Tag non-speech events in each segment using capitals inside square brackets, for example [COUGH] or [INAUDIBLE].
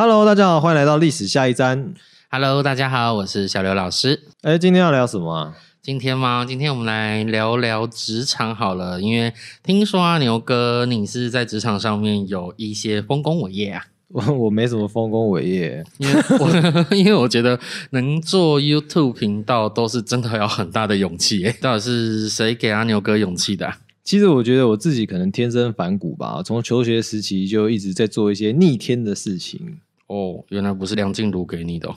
Hello，大家好，欢迎来到历史下一站。Hello，大家好，我是小刘老师。哎，今天要聊什么啊？今天吗？今天我们来聊聊职场好了，因为听说啊，牛哥你是在职场上面有一些丰功伟业啊。我 [LAUGHS] 我没什么丰功伟业，因为我 [LAUGHS] 因为我觉得能做 YouTube 频道都是真的要很大的勇气耶。到底是谁给阿牛哥勇气的、啊？其实我觉得我自己可能天生反骨吧，从求学时期就一直在做一些逆天的事情。哦，原来不是梁静茹给你的、哦。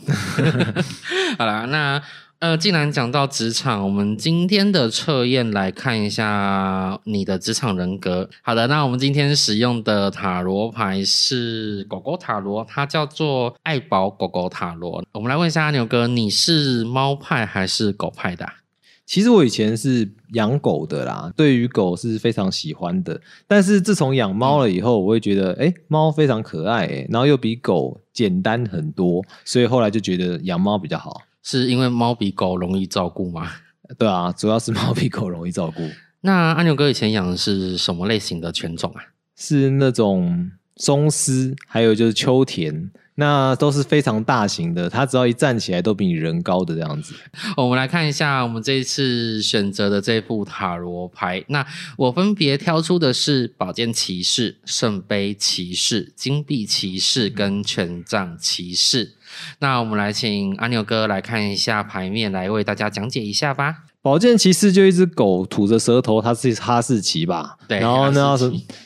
[LAUGHS] 好啦，那呃，既然讲到职场，我们今天的测验来看一下你的职场人格。好的，那我们今天使用的塔罗牌是狗狗塔罗，它叫做爱宝狗狗塔罗。我们来问一下阿牛哥，你是猫派还是狗派的啊、其实我以前是养狗的啦，对于狗是非常喜欢的。但是自从养猫了以后，我会觉得，哎，猫非常可爱，哎，然后又比狗简单很多，所以后来就觉得养猫比较好。是因为猫比狗容易照顾吗？[LAUGHS] 对啊，主要是猫比狗容易照顾，[LAUGHS] 那阿牛哥以前养的是什么类型的犬种啊？是那种松狮，还有就是秋田，那都是非常大型的，它只要一站起来都比你人高的这样子。[LAUGHS] 我们来看一下我们这一次选择的这副塔罗牌。那我分别挑出的是宝剑骑士、圣杯骑士、金币骑士跟权杖骑士。那我们来请阿牛哥来看一下牌面，来为大家讲解一下吧。宝剑骑士就一只狗吐着舌头，它是哈士奇吧？对然后呢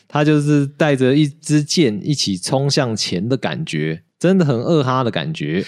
它就是带着一支箭一起冲向前的感觉，真的很二哈的感觉。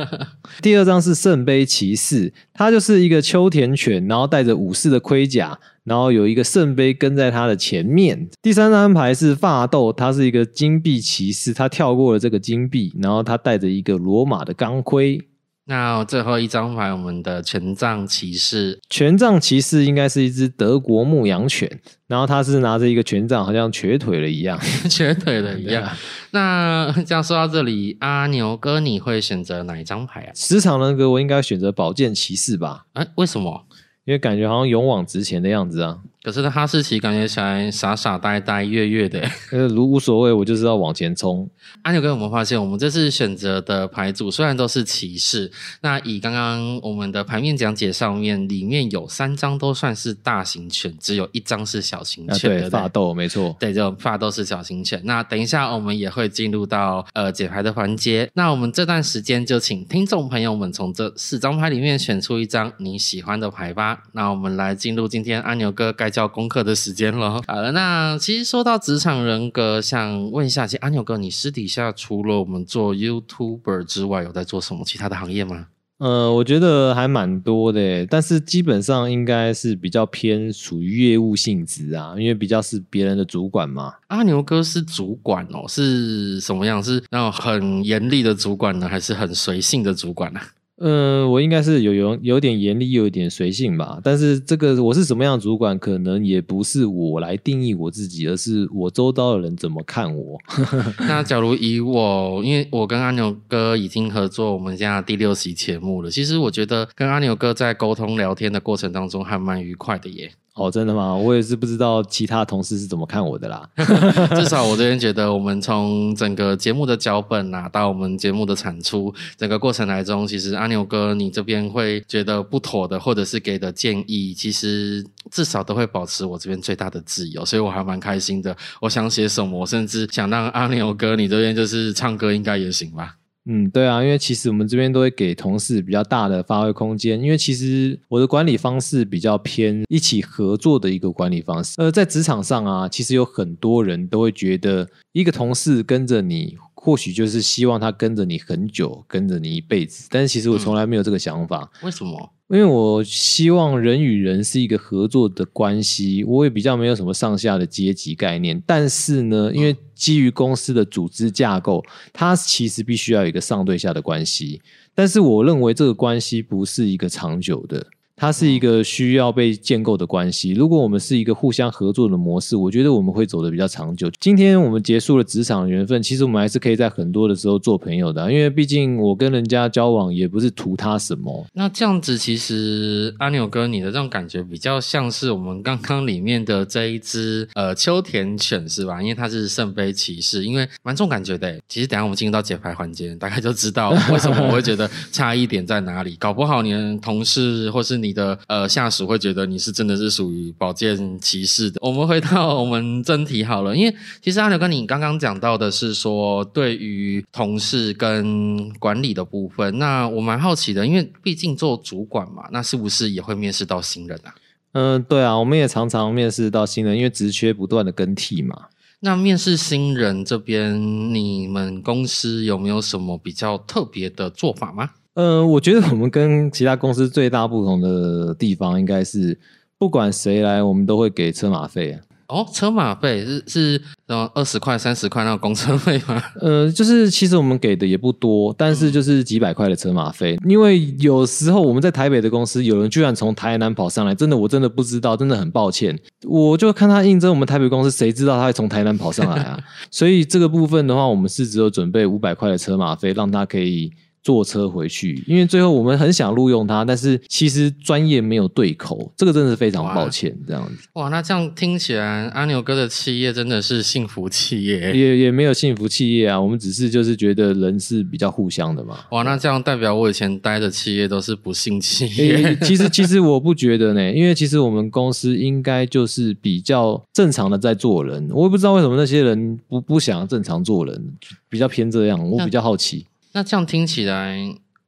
[LAUGHS] 第二张是圣杯骑士，他就是一个秋田犬，然后带着武士的盔甲，然后有一个圣杯跟在他的前面。第三张牌是发豆，他是一个金币骑士，他跳过了这个金币，然后他带着一个罗马的钢盔。那最后一张牌，我们的权杖骑士，权杖骑士应该是一只德国牧羊犬，然后它是拿着一个权杖，好像瘸腿了一样。[LAUGHS] [LAUGHS] 瘸腿了一样。那这样说到这里，阿牛哥你会选择哪一张牌啊？职场人格我应该选择宝剑骑士吧，哎，为什么？因为感觉好像勇往直前的样子啊。可是哈士奇感觉起来傻傻呆呆、月月的。呃，如无所谓，我就是要往前冲。阿牛哥有没有发现，我们这次选择的牌组虽然都是骑士，那以刚刚我们的牌面讲解上面，里面有三张都算是大型犬，只有一张是小型啊，犬，对？发豆没错。对，就发豆是小型犬。那等一下我们也会进入到呃解牌的环节。那我们这段时间就请听众朋友们从这四张牌里面选出一张你喜欢的牌吧。那我们来进入今天阿牛哥该交功课的时间了。好了，那其实说到职场人格，想问一下，其实阿牛哥，你私底下除了我们做 YouTuber 之外，有在做什么其他的行业吗？呃，我觉得还蛮多的耶，但是基本上应该是比较偏属于业务性质啊，因为比较是别人的主管嘛。阿牛哥是主管哦，是什么样？是那种很严厉的主管呢，还是很随性的主管呢、嗯，我应该是有有有点严厉，又有点随性吧。但是这个我是什么样的主管，可能也不是我来定义我自己，而是我周遭的人怎么看我。[LAUGHS] 那假如以我，因为我跟阿牛哥已经合作我们现在第六期节目了，其实我觉得跟阿牛哥在沟通聊天的过程当中还蛮愉快的耶。哦，真的吗？我也是不知道其他同事是怎么看我的啦。[LAUGHS] 至少我这边觉得，我们从整个节目的脚本啊，到我们节目的产出，整个过程来中，其实阿牛哥你这边会觉得不妥的，或者是给的建议，其实至少都会保持我这边最大的自由，所以我还蛮开心的。我想写什么，我甚至想让阿牛哥你这边就是唱歌，应该也行吧。嗯，对啊，因为其实我们这边都会给同事比较大的发挥空间，因为其实我的管理方式比较偏一起合作的一个管理方式。呃，在职场上啊，其实有很多人都会觉得，一个同事跟着你，或许就是希望他跟着你很久，跟着你一辈子。但是其实我从来没有这个想法。为什么？因为我希望人与人是一个合作的关系，我也比较没有什么上下的阶级概念。但是呢，因为基于公司的组织架构，它其实必须要有一个上对下的关系。但是我认为这个关系不是一个长久的，它是一个需要被建构的关系。如果我们是一个互相合作的模式，我觉得我们会走得比较长久。今天我们结束了职场缘分，其实我们还是可以在很多的时候做朋友的，因为毕竟我跟人家交往也不是图他什么。那这样子，其实阿牛哥你的这种感觉比较像是我们刚刚里面的这一只呃秋田犬是吧？因为它是圣杯骑士，因为蛮重感觉的。其实等下我们进入到解牌环节，大概就知道为什么我会觉得差异点在哪里。搞不好你的同事或是你的呃下属会觉得你是真的是属于保健骑士的。我们回到我们真题好了，因为其实阿牛哥你刚刚讲到的是说对于同事跟管理的部分，那我蛮好奇的，因为毕竟做主管嘛，那是不是也会面试到新人啊？嗯，对啊，我们也常常面试到新人，因为职缺不断的更替嘛。那面试新人这边，你们公司有没有什么比较特别的做法吗？呃，我觉得我们跟其他公司最大不同的地方，应该是不管谁来，我们都会给车马费。哦，车马费是是呃二十块、三十块那个公车费吗？[LAUGHS] 呃，就是其实我们给的也不多，但是就是几百块的车马费。因为有时候我们在台北的公司，有人居然从台南跑上来，真的我真的不知道，真的很抱歉。我就看他应征我们台北公司，谁知道他会从台南跑上来啊？[LAUGHS] 所以这个部分的话，我们是只有准备五百块的车马费，让他可以。坐车回去，因为最后我们很想录用他，但是其实专业没有对口，这个真的是非常抱歉。这样子，哇，那这样听起来，阿牛哥的企业真的是幸福企业，也也没有幸福企业啊。我们只是就是觉得人是比较互相的嘛。哇，那这样代表我以前待的企业都是不幸企业。其实其实我不觉得呢，因为其实我们公司应该就是比较正常的在做人。我也不知道为什么那些人不不想正常做人，比较偏这样。我比较好奇。那这样听起来，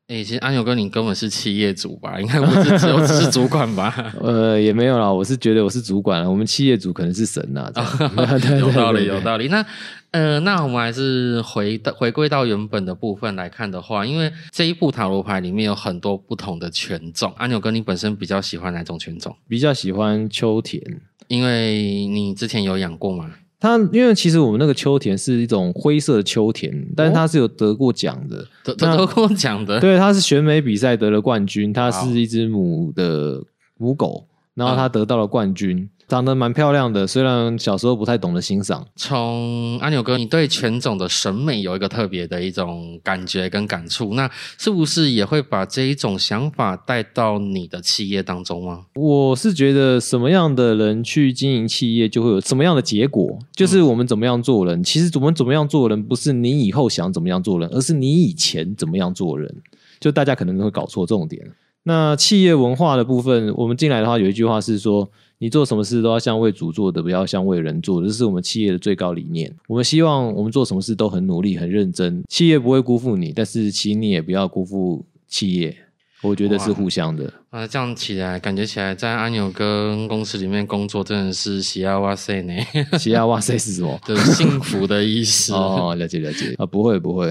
哎，其实安牛哥，你根本是企业主吧？应该不是只有是主管吧？[LAUGHS] 呃，也没有啦，我是觉得我是主管了，我们企业主可能是神呐。[LAUGHS] 有道理，有道理。那呃，那我们还是回到回归到原本的部分来看的话，因为这一部塔罗牌里面有很多不同的权种。安牛哥，你本身比较喜欢哪种权种？比较喜欢秋田，因为你之前有养过吗？它因为其实我们那个秋田是一种灰色的秋田，但是它是有得过奖的，得得过奖的。对，它是选美比赛得了冠军，它是一只母的母狗，然后它得到了冠军。长得蛮漂亮的，虽然小时候不太懂得欣赏。从阿牛哥，你对犬种的审美有一个特别的一种感觉跟感触，那是不是也会把这一种想法带到你的企业当中吗？我是觉得什么样的人去经营企业，就会有什么样的结果。就是我们怎么样做人，其实我们怎么样做人，不是你以后想怎么样做人，而是你以前怎么样做人。就大家可能会搞错重点。那企业文化的部分，我们进来的话，有一句话是说。你做什么事都要像为主做的，不要像为人做的，这是我们企业的最高理念。我们希望我们做什么事都很努力、很认真，企业不会辜负你，但是其实你也不要辜负企业。我觉得是互相的。啊，这样起来，感觉起来在阿牛哥公司里面工作真的是喜呀哇塞呢！[LAUGHS] 喜呀哇塞是什么？就是幸福的意思。哦，了解了解啊，不会不会。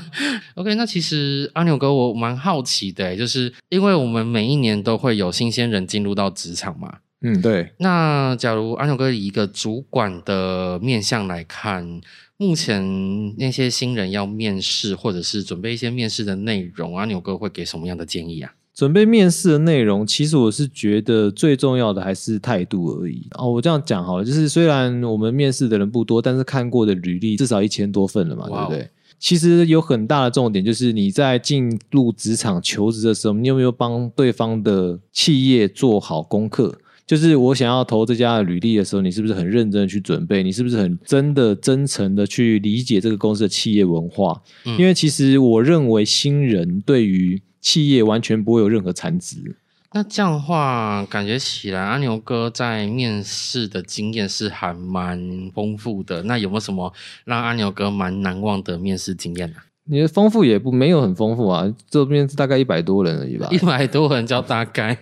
[LAUGHS] OK，那其实阿牛哥我蛮好奇的，就是因为我们每一年都会有新鲜人进入到职场嘛。嗯，对。那假如安牛哥以一个主管的面向来看，目前那些新人要面试，或者是准备一些面试的内容，阿牛哥会给什么样的建议啊？准备面试的内容，其实我是觉得最重要的还是态度而已。哦，我这样讲好了，就是虽然我们面试的人不多，但是看过的履历至少一千多份了嘛，对不对？其实有很大的重点，就是你在进入职场求职的时候，你有没有帮对方的企业做好功课？就是我想要投这家的履历的时候，你是不是很认真的去准备？你是不是很真的、真诚的去理解这个公司的企业文化？因为其实我认为新人对于企业完全不会有任何残值。那这样的话，感觉起来阿牛哥在面试的经验是还蛮丰富的。那有没有什么让阿牛哥蛮难忘的面试经验呢？你的丰富也不没有很丰富啊，这边大概一百多人而已吧。一百多人叫大概。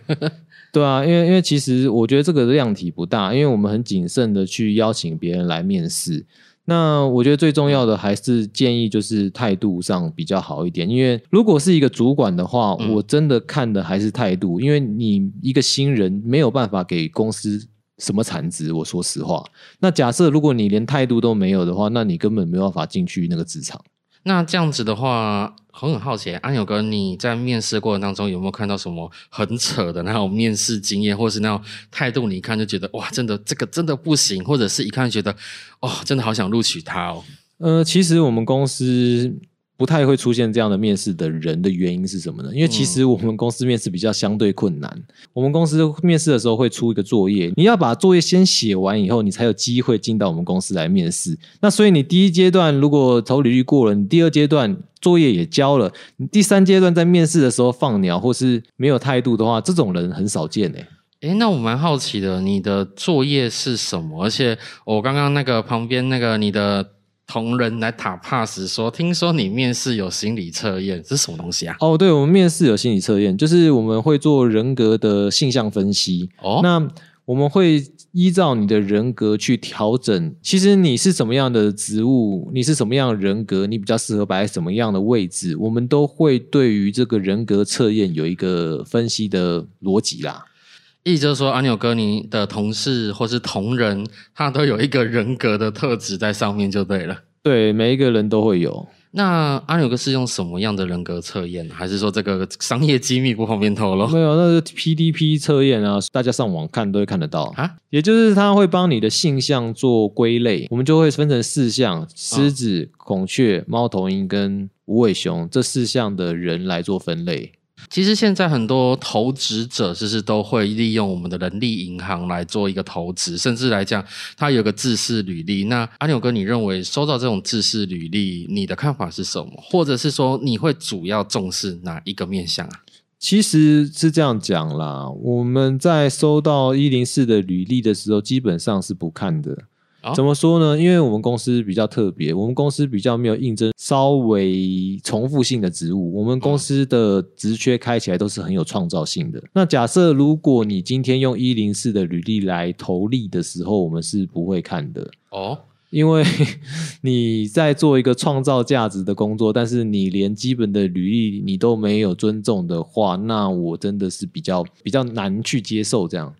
对啊，因为因为其实我觉得这个量体不大，因为我们很谨慎的去邀请别人来面试。那我觉得最重要的还是建议就是态度上比较好一点，因为如果是一个主管的话，我真的看的还是态度，因为你一个新人没有办法给公司什么产值。我说实话，那假设如果你连态度都没有的话，那你根本没有办法进去那个职场。那这样子的话，我很好奇，安友哥，你在面试过程当中有没有看到什么很扯的那种面试经验，或是那种态度？你一看就觉得哇，真的这个真的不行，或者是一看就觉得哦，真的好想录取他哦。呃，其实我们公司。不太会出现这样的面试的人的原因是什么呢？因为其实我们公司面试比较相对困难。我们公司面试的时候会出一个作业，你要把作业先写完以后，你才有机会进到我们公司来面试。那所以你第一阶段如果投履历过了，你第二阶段作业也交了，你第三阶段在面试的时候放鸟或是没有态度的话，这种人很少见诶。诶，那我蛮好奇的，你的作业是什么？而且我刚刚那个旁边那个你的。同仁来打 pass 说，听说你面试有心理测验，这是什么东西啊？哦，对，我们面试有心理测验，就是我们会做人格的性向分析。哦，那我们会依照你的人格去调整。其实你是什么样的职务，你是什么样的人格，你比较适合摆在什么样的位置，我们都会对于这个人格测验有一个分析的逻辑啦。意思就是说，阿牛哥，你的同事或是同仁，他都有一个人格的特质在上面，就对了。对，每一个人都会有。那阿牛哥是用什么样的人格测验？还是说这个商业机密不方便透露？没有，那是 PDP 测验啊，大家上网看都会看得到啊。也就是他会帮你的性向做归类，我们就会分成四项：狮子、孔雀、猫头鹰跟无尾熊这四项的人来做分类。其实现在很多投资者其实都会利用我们的人力银行来做一个投资，甚至来讲，他有个自式履历。那阿牛哥，你认为收到这种自式履历，你的看法是什么？或者是说，你会主要重视哪一个面向啊？其实是这样讲啦，我们在收到一零四的履历的时候，基本上是不看的。怎么说呢？因为我们公司比较特别，我们公司比较没有应征稍微重复性的职务，我们公司的职缺开起来都是很有创造性的。那假设如果你今天用一零四的履历来投递的时候，我们是不会看的哦，因为你在做一个创造价值的工作，但是你连基本的履历你都没有尊重的话，那我真的是比较比较难去接受这样。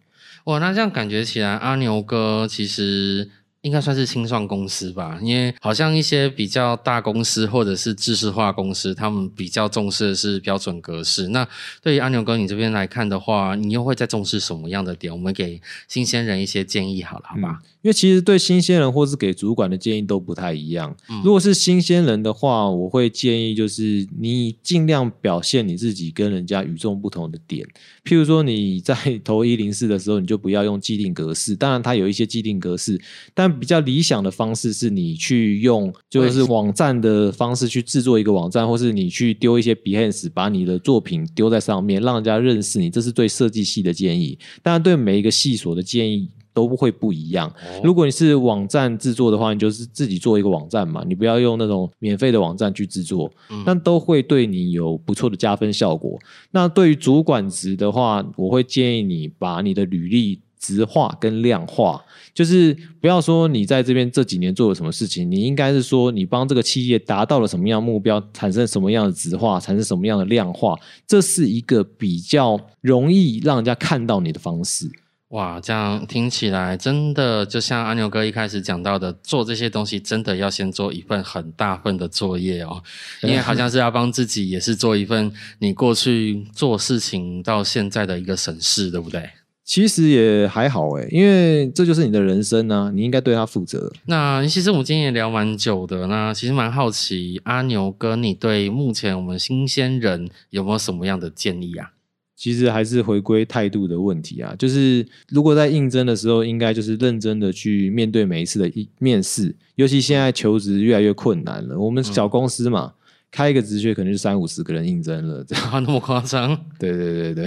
哇，那这样感觉起来，阿牛哥其实。应该算是清算公司吧，因为好像一些比较大公司或者是知识化公司，他们比较重视的是标准格式。那对于阿牛哥你这边来看的话，你又会在重视什么样的点？我们给新鲜人一些建议好了，好吧？因为其实对新鲜人或是给主管的建议都不太一样。如果是新鲜人的话，我会建议就是你尽量表现你自己跟人家与众不同的点。譬如说你在 [LAUGHS] 投一零四的时候，你就不要用既定格式。当然它有一些既定格式，但比较理想的方式是你去用就是网站的方式去制作一个网站，或是你去丢一些 Behance，把你的作品丢在上面，让人家认识你。这是对设计系的建议。当然对每一个系所的建议。都不会不一样。如果你是网站制作的话，你就是自己做一个网站嘛，你不要用那种免费的网站去制作，但都会对你有不错的加分效果。那对于主管职的话，我会建议你把你的履历直化跟量化，就是不要说你在这边这几年做了什么事情，你应该是说你帮这个企业达到了什么样目标，产生什么样的直化，产生什么样的量化，这是一个比较容易让人家看到你的方式。哇，这样听起来真的就像阿牛哥一开始讲到的，做这些东西真的要先做一份很大份的作业哦，因为好像是要帮自己也是做一份你过去做事情到现在的一个审视，对不对？其实也还好哎，因为这就是你的人生呢，你应该对他负责。那其实我们今天也聊蛮久的，那其实蛮好奇阿牛哥，你对目前我们新鲜人有没有什么样的建议啊？其实还是回归态度的问题啊，就是如果在应征的时候，应该就是认真的去面对每一次的面试，尤其现在求职越来越困难了。我们小公司嘛，开一个职缺可能就三五十个人应征了，这样那么夸张？对对对对。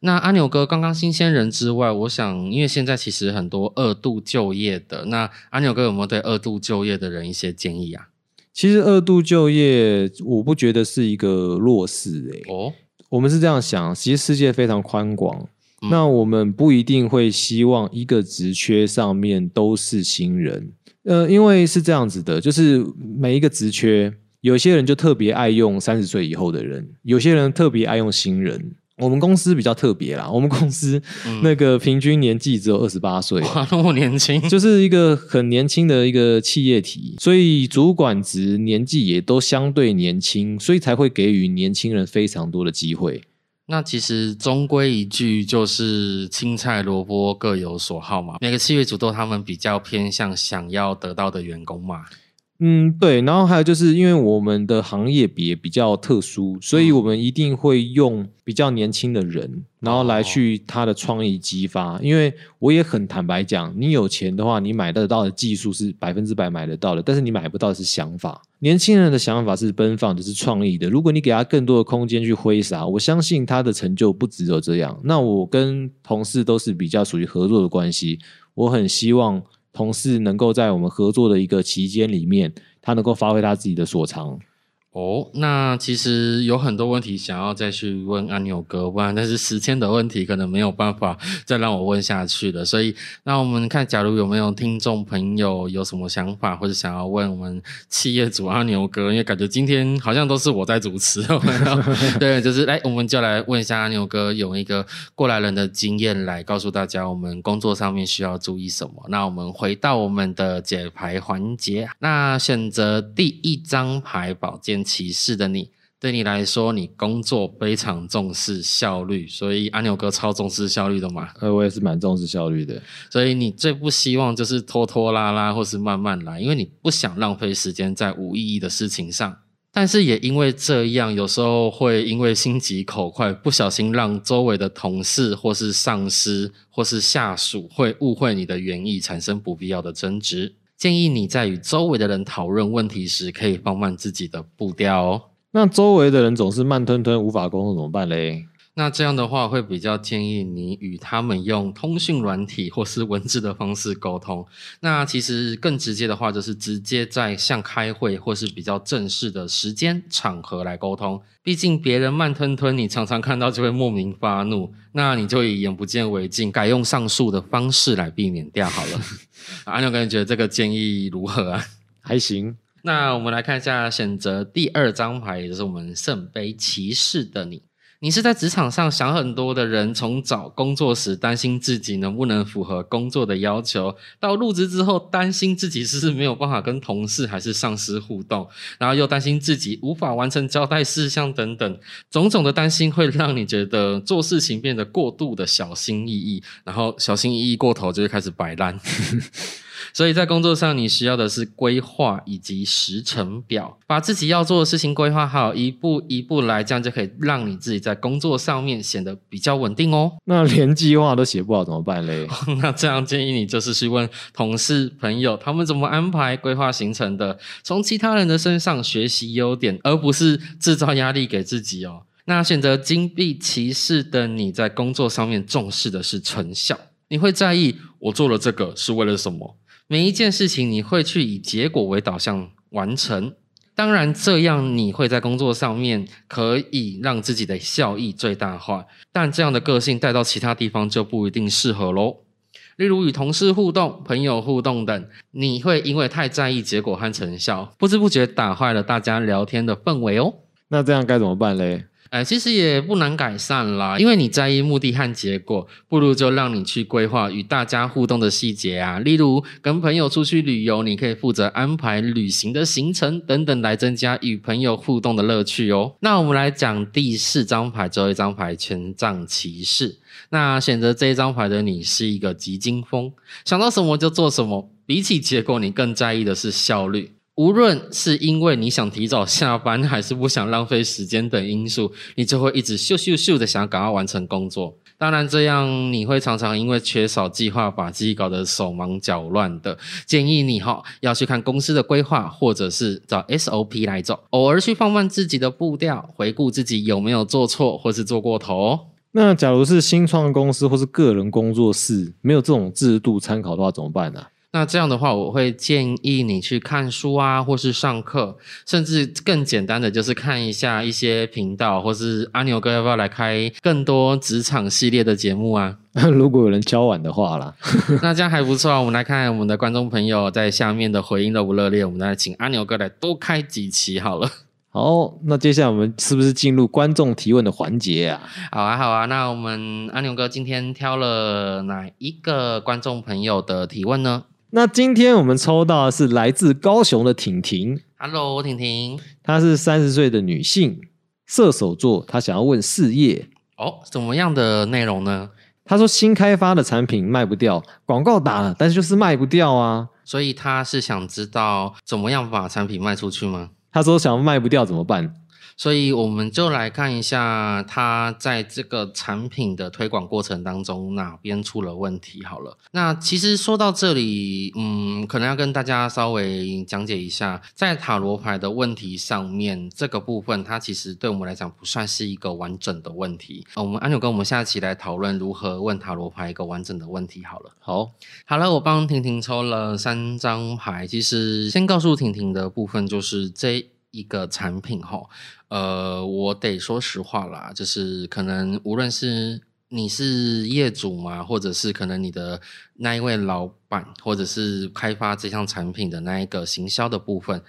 那阿牛哥，刚刚新鲜人之外，我想，因为现在其实很多二度就业的，那阿牛哥有没有对二度就业的人一些建议啊？其实二度就业，我不觉得是一个弱势诶。哦。我们是这样想，其实世界非常宽广，那我们不一定会希望一个职缺上面都是新人，呃，因为是这样子的，就是每一个职缺，有些人就特别爱用三十岁以后的人，有些人特别爱用新人。我们公司比较特别啦，我们公司嗯那个平均年纪只有二十八岁，哇，那么年轻，就是一个很年轻的一个企业体，所以主管职年纪也都相对年轻，所以才会给予年轻人非常多的机会。那其实终归一句，就是青菜萝卜各有所好嘛。每个企业主都他们比较偏向想要得到的员工嘛。嗯，对，然后还有就是因为我们的行业别比较特殊，所以我们一定会用比较年轻的人，然后来去他的创意激发。因为我也很坦白讲，你有钱的话，你买得到的技术是百分之百买得到的，但是你买不到的是想法。年轻人的想法是奔放的，是创意的。如果你给他更多的空间去挥洒，我相信他的成就不只有这样。那我跟同事都是比较属于合作的关系，我很希望。同事能够在我们合作的一个期间里面，他能够发挥他自己的所长。哦，那其实有很多问题想要再去问阿牛哥，不然但是时间的问题可能没有办法 [LAUGHS] 再让我问下去了。所以，那我们看，假如有没有听众朋友有什么想法，或者想要问我们企业主阿牛哥，因为感觉今天好像都是我在主持，[LAUGHS] 对，就是来，我们就来问一下阿牛哥，用一个过来人的经验来告诉大家，我们工作上面需要注意什么。那我们回到我们的解牌环节，那选择第一张牌宝剑。骑士的你，对你来说，你工作非常重视效率，所以阿牛哥超重视效率的嘛。呃，我也是蛮重视效率的，所以你最不希望就是拖拖拉拉或是慢慢来，因为你不想浪费时间在无意义的事情上。但是也因为这样，有时候会因为心急口快，不小心让周围的同事或是上司或是下属会误会你的原意，产生不必要的争执。建议你在与周围的人讨论问题时，可以放慢自己的步调哦。那周围的人总是慢吞吞，无法沟通怎么办嘞？那这样的话，会比较建议你与他们用通讯软体或是文字的方式沟通。那其实更直接的话，就是直接在像开会或是比较正式的时间场合来沟通。毕竟别人慢吞吞，你常常看到就会莫名发怒，那你就以眼不见为净，改用上述的方式来避免掉好了。[LAUGHS] 阿牛哥，你觉得这个建议如何啊？[LAUGHS] 还行。那我们来看一下选择第二张牌，也就是我们圣杯骑士的你。你是在职场上想很多的人，从找工作时担心自己能不能符合工作的要求，到入职之后担心自己是不是没有办法跟同事还是上司互动，然后又担心自己无法完成交代事项等等，种种的担心会让你觉得做事情变得过度的小心翼翼，然后小心翼翼过头就会开始摆烂。所以在工作上，你需要的是规划以及时程表，把自己要做的事情规划好，一步一步来，这样就可以让你自己在工作上面显得比较稳定哦。那连计划都写不好怎么办嘞？那这样建议你就是去问同事、朋友，他们怎么安排规划行程的，从其他人的身上学习优点，而不是制造压力给自己哦。那选择金币骑士的你在工作上面重视的是成效，你会在意我做了这个是为了什么？每一件事情你会去以结果为导向完成，当然这样你会在工作上面可以让自己的效益最大化，但这样的个性带到其他地方就不一定适合喽。例如与同事互动、朋友互动等，你会因为太在意结果和成效，不知不觉打坏了大家聊天的氛围哦。那这样该怎么办嘞？哎，其实也不难改善啦，因为你在意目的和结果，不如就让你去规划与大家互动的细节啊。例如跟朋友出去旅游，你可以负责安排旅行的行程等等，来增加与朋友互动的乐趣哦。那我们来讲第四张牌，最后一张牌权杖骑士。那选择这一张牌的你是一个急惊风，想到什么就做什么，比起结果，你更在意的是效率。无论是因为你想提早下班，还是不想浪费时间等因素，你就会一直咻咻咻的想赶快完成工作。当然，这样你会常常因为缺少计划，把自己搞得手忙脚乱的。建议你哈要去看公司的规划，或者是找 SOP 来走，偶尔去放慢自己的步调，回顾自己有没有做错或是做过头哦。那假如是新创公司或是个人工作室，没有这种制度参考的话，怎么办呢、那这样的话，我会建议你去看书啊，或是上课，甚至更简单的就是看一下一些频道，或是阿牛哥要不要来开更多职场系列的节目啊？[LAUGHS] 如果有人交往的话啦，[LAUGHS] 那这样还不错啊。我们来看我们的观众朋友在下面的回应热不热烈，我们来请阿牛哥来多开几期好了。[LAUGHS] 好，那接下来我们是不是进入观众提问的环节啊？好啊，好啊，那我们阿牛哥今天挑了哪一个观众朋友的提问呢那今天我们抽到的是来自高雄的婷婷，？Hello，婷婷。她是三十岁的女性，射手座，她想要问事业。哦，怎么样的内容呢？她说新开发的产品卖不掉，广告打了，但是就是卖不掉啊。所以她是想知道怎么样把产品卖出去吗？她说想卖不掉怎么办？所以我们就来看一下他在这个产品的推广过程当中哪边出了问题。好了，那其实说到这里，嗯，可能要跟大家稍微讲解一下，在塔罗牌的问题上面，这个部分它其实对我们来讲不算是一个完整的问题。呃我们安纽跟我们下期来讨论如何问塔罗牌一个完整的问题。好了。好，好了，我帮婷婷抽了三张牌。其实先告诉婷婷的部分就是这一个产品哈，呃，我得说实话啦，就是可能无论是你是业主嘛，或者是可能你的那一位老板，或者是开发这项产品的那一个行销的部分。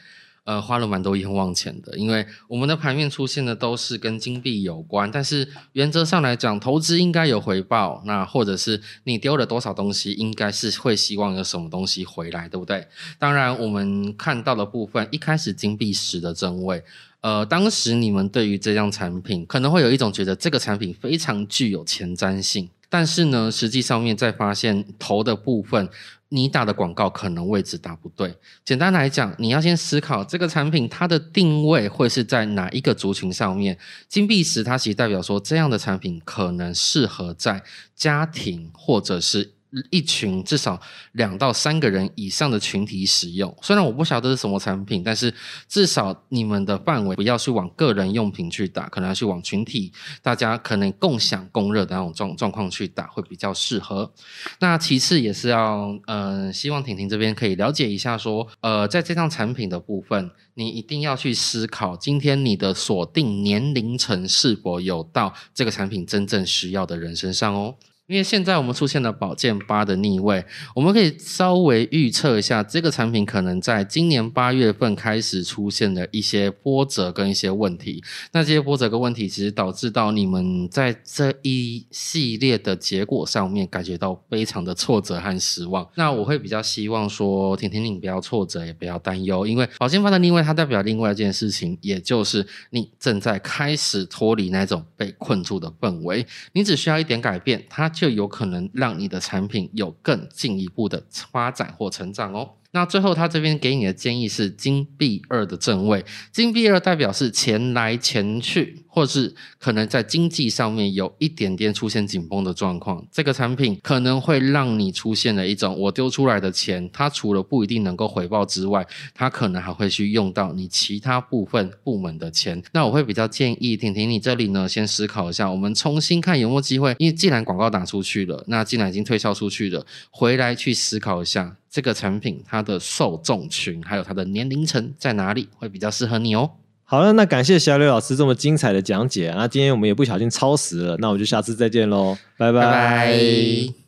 呃，花了蛮多冤枉钱的，因为我们的盘面出现的都是跟金币有关，但是原则上来讲，投资应该有回报，那或者是你丢了多少东西，应该是会希望有什么东西回来，对不对？当然，我们看到的部分，一开始金币十的正位，呃，当时你们对于这样产品可能会有一种觉得这个产品非常具有前瞻性，但是呢，实际上面在发现头的部分。你打的广告可能位置打不对。简单来讲，你要先思考这个产品它的定位会是在哪一个族群上面。金币石它其实代表说，这样的产品可能适合在家庭或者是一群至少两到三个人以上的群体使用。虽然我不晓得是什么产品，但是至少你们的范围不要去往个人用品去打，可能要去往群体，大家可能共享共热的那种状状况去打，会比较适合。那其次也是要，呃，希望婷婷这边可以了解一下，说，呃，在这项产品的部分，你一定要去思考，今天你的锁定年龄层是否有到这个产品真正需要的人身上哦。因为现在我们出现了宝剑八的逆位，我们可以稍微预测一下，这个产品可能在今年八月份开始出现的一些波折跟一些问题。那这些波折跟问题，其实导致到你们在这一系列的结果上面感觉到非常的挫折和失望。那我会比较希望说，婷婷你不要挫折，也不要担忧，因为宝剑八的逆位它代表另外一件事情，也就是你正在开始脱离那种被困住的氛围，你只需要一点改变，它就有可能让你的产品有更进一步的发展或成长哦。那最后，他这边给你的建议是金币二的正位，金币二代表是钱来钱去，或是可能在经济上面有一点点出现紧绷的状况。这个产品可能会让你出现了一种，我丢出来的钱，它除了不一定能够回报之外，它可能还会去用到你其他部分部门的钱。那我会比较建议婷婷你这里呢，先思考一下，我们重新看有没有机会，因为既然广告打出去了，那既然已经推销出去了，回来去思考一下。这个产品它的受众群还有它的年龄层在哪里会比较适合你哦。好了，那感谢小柳老师这么精彩的讲解啊。那今天我们也不小心超时了，那我们就下次再见喽，拜拜拜。